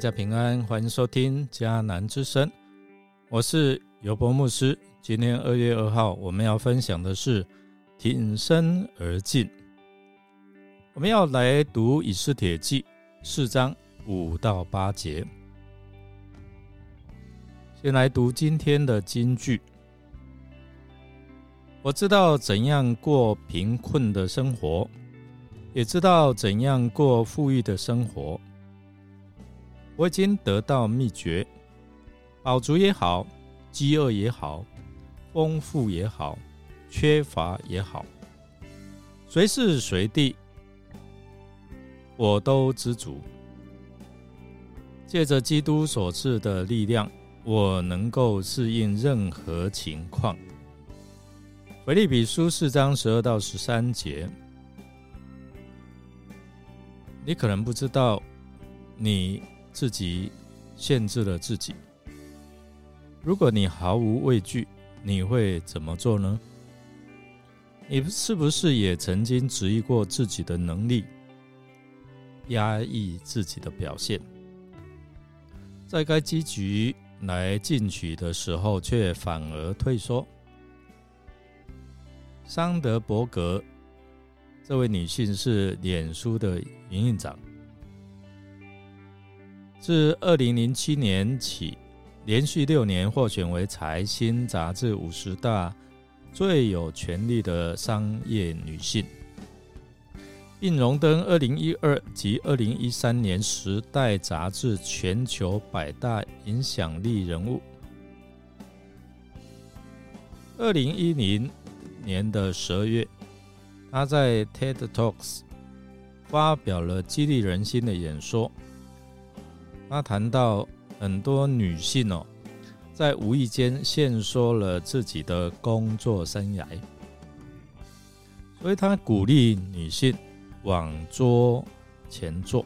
大家平安，欢迎收听迦南之声，我是尤伯牧师。今天二月二号，我们要分享的是挺身而进。我们要来读以斯帖记四章五到八节。先来读今天的金句。我知道怎样过贫困的生活，也知道怎样过富裕的生活。我已经得到秘诀，饱足也好，饥饿也好，丰富也好，缺乏也好，随时随地，我都知足。借着基督所赐的力量，我能够适应任何情况。腓利比书四章十二到十三节，你可能不知道，你。自己限制了自己。如果你毫无畏惧，你会怎么做呢？你是不是也曾经质疑过自己的能力，压抑自己的表现，在该积极来进取的时候，却反而退缩？桑德伯格这位女性是脸书的营运长。自二零零七年起，连续六年获选为《财新》杂志五十大最有权力的商业女性，并荣登二零一二及二零一三年《时代》杂志全球百大影响力人物。二零一零年的十二月，她在 TED Talks 发表了激励人心的演说。他谈到很多女性哦，在无意间限缩了自己的工作生涯，所以他鼓励女性往桌前坐，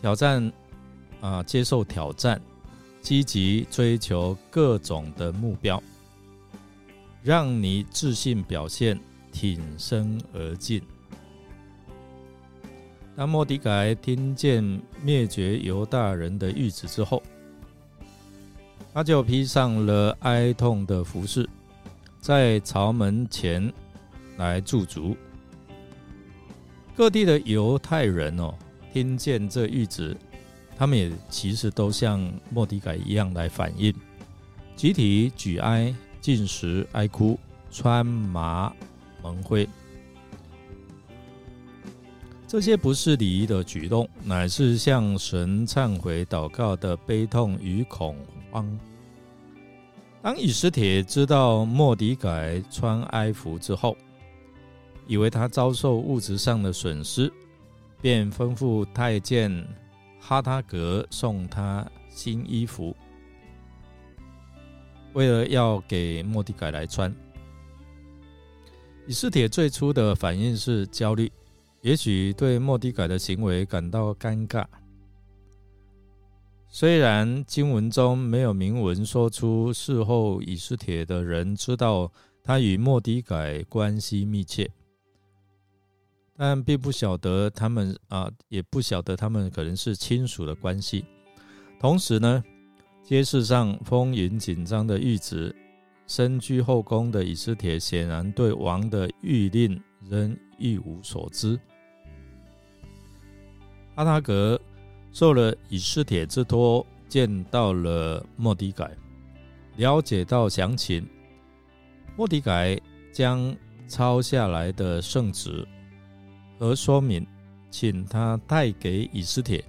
挑战啊，接受挑战，积极追求各种的目标，让你自信表现，挺身而进。当莫迪改听见灭绝犹大人的谕旨之后，他就披上了哀痛的服饰，在朝门前来驻足。各地的犹太人哦，听见这谕旨，他们也其实都像莫迪改一样来反应，集体举哀、进食、哀哭、穿麻蒙灰。这些不是礼仪的举动，乃是向神忏悔祷告的悲痛与恐慌。当以斯帖知道莫迪改穿哀服之后，以为他遭受物质上的损失，便吩咐太监哈他格送他新衣服，为了要给莫迪改来穿。以斯帖最初的反应是焦虑。也许对莫迪改的行为感到尴尬。虽然经文中没有明文说出事后以斯帖的人知道他与莫迪改关系密切，但并不晓得他们啊，也不晓得他们可能是亲属的关系。同时呢，街市上风云紧张的谕旨，身居后宫的以斯帖显然对王的谕令仍一无所知。哈塔格受了以斯帖之托，见到了莫迪改，了解到详情。莫迪改将抄下来的圣旨和说明，请他带给以斯帖。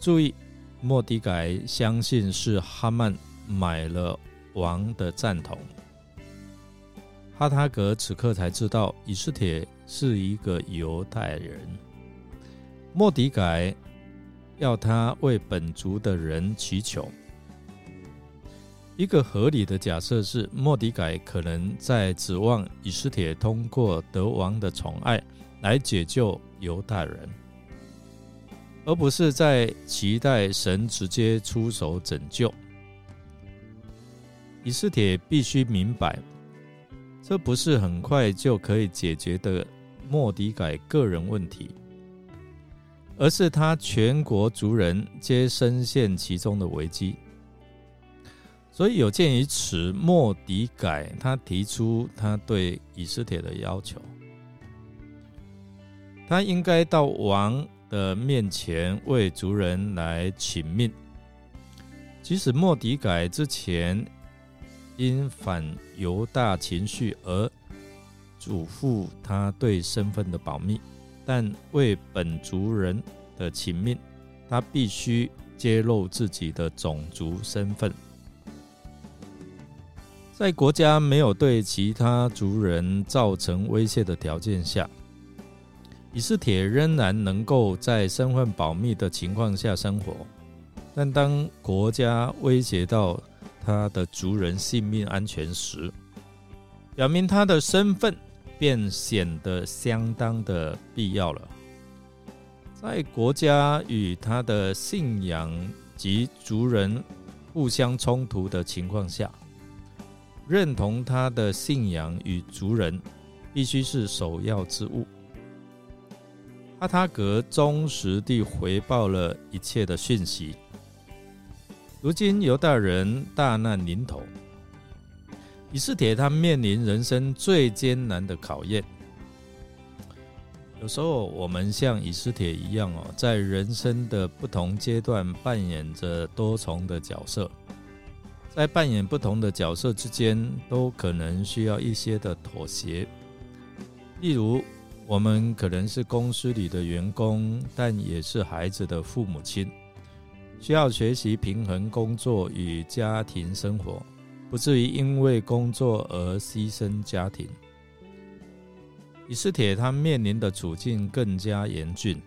注意，莫迪改相信是哈曼买了王的赞同。哈塔格此刻才知道，以斯帖是一个犹太人。莫迪改要他为本族的人祈求。一个合理的假设是，莫迪改可能在指望以斯帖通过德王的宠爱来解救犹大人，而不是在期待神直接出手拯救。以斯帖必须明白，这不是很快就可以解决的莫迪改个人问题。而是他全国族人皆深陷其中的危机。所以有鉴于此，莫迪改他提出他对以斯帖的要求，他应该到王的面前为族人来请命。即使莫迪改之前因反犹大情绪而嘱咐他对身份的保密，但为本族人的情命，他必须揭露自己的种族身份。在国家没有对其他族人造成威胁的条件下，以斯帖仍然能够在身份保密的情况下生活。但当国家威胁到他的族人性命安全时，表明他的身份便显得相当的必要了。在国家与他的信仰及族人互相冲突的情况下。认同他的信仰与族人，必须是首要之务。阿塔格忠实地回报了一切的讯息。如今犹大人大难临头，以斯帖他面临人生最艰难的考验。有时候我们像以斯帖一样哦，在人生的不同阶段扮演着多重的角色。在扮演不同的角色之间，都可能需要一些的妥协。例如，我们可能是公司里的员工，但也是孩子的父母亲，需要学习平衡工作与家庭生活，不至于因为工作而牺牲家庭。以斯帖他面临的处境更加严峻，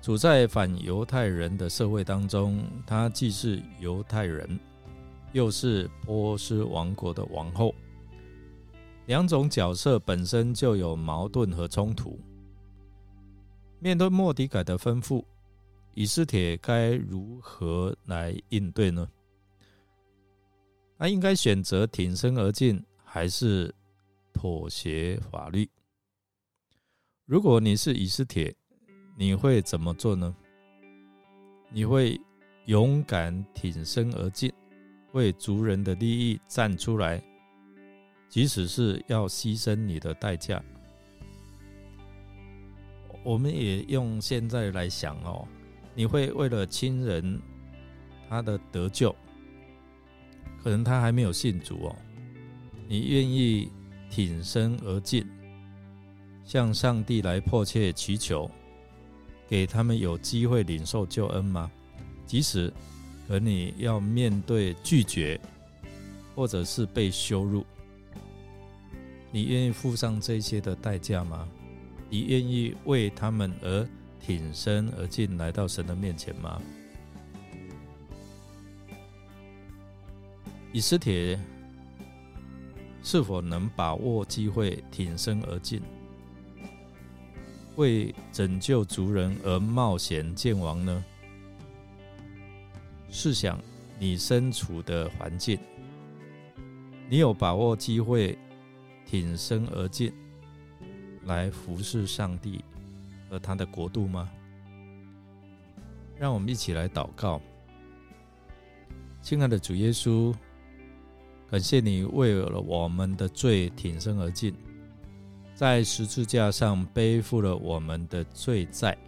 处在反犹太人的社会当中，他既是犹太人。又是波斯王国的王后，两种角色本身就有矛盾和冲突。面对莫迪改的吩咐，以斯帖该如何来应对呢？那应该选择挺身而进，还是妥协法律？如果你是以斯帖，你会怎么做呢？你会勇敢挺身而进？为族人的利益站出来，即使是要牺牲你的代价。我们也用现在来想哦，你会为了亲人他的得救，可能他还没有信主哦，你愿意挺身而进，向上帝来迫切祈求，给他们有机会领受救恩吗？即使。可你要面对拒绝，或者是被羞辱，你愿意付上这些的代价吗？你愿意为他们而挺身而进，来到神的面前吗？以斯帖是否能把握机会挺身而进，为拯救族人而冒险见王呢？试想你身处的环境，你有把握机会挺身而进，来服侍上帝和他的国度吗？让我们一起来祷告，亲爱的主耶稣，感谢你为了我们的罪挺身而进，在十字架上背负了我们的罪债，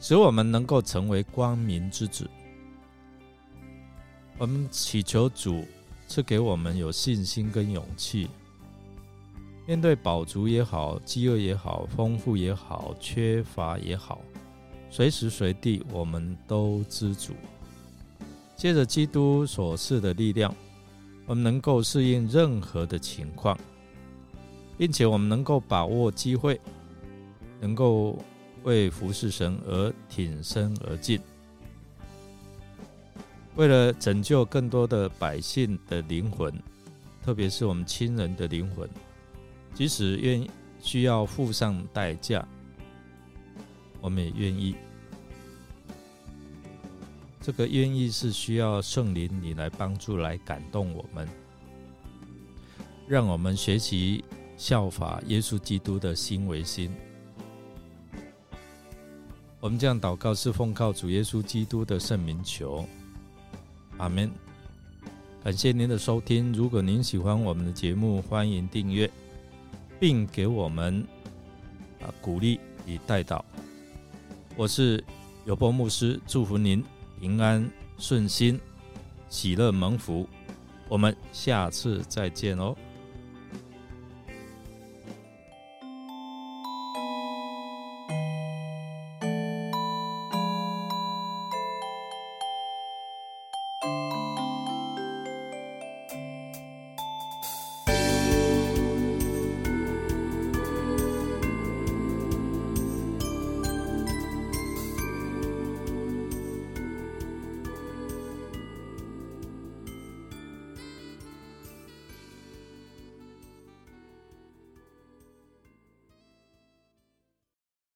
使我们能够成为光明之子。我们祈求主赐给我们有信心跟勇气，面对饱足也好、饥饿也好、丰富也好、缺乏也好，随时随地我们都知足。借着基督所赐的力量，我们能够适应任何的情况，并且我们能够把握机会，能够为服侍神而挺身而进。为了拯救更多的百姓的灵魂，特别是我们亲人的灵魂，即使愿需要付上代价，我们也愿意。这个愿意是需要圣灵你来帮助、来感动我们，让我们学习效法耶稣基督的心为心。我们这样祷告是奉靠主耶稣基督的圣名求，阿门。感谢您的收听，如果您喜欢我们的节目，欢迎订阅，并给我们啊鼓励与带导。我是有波牧师，祝福您平安顺心，喜乐蒙福。我们下次再见哦。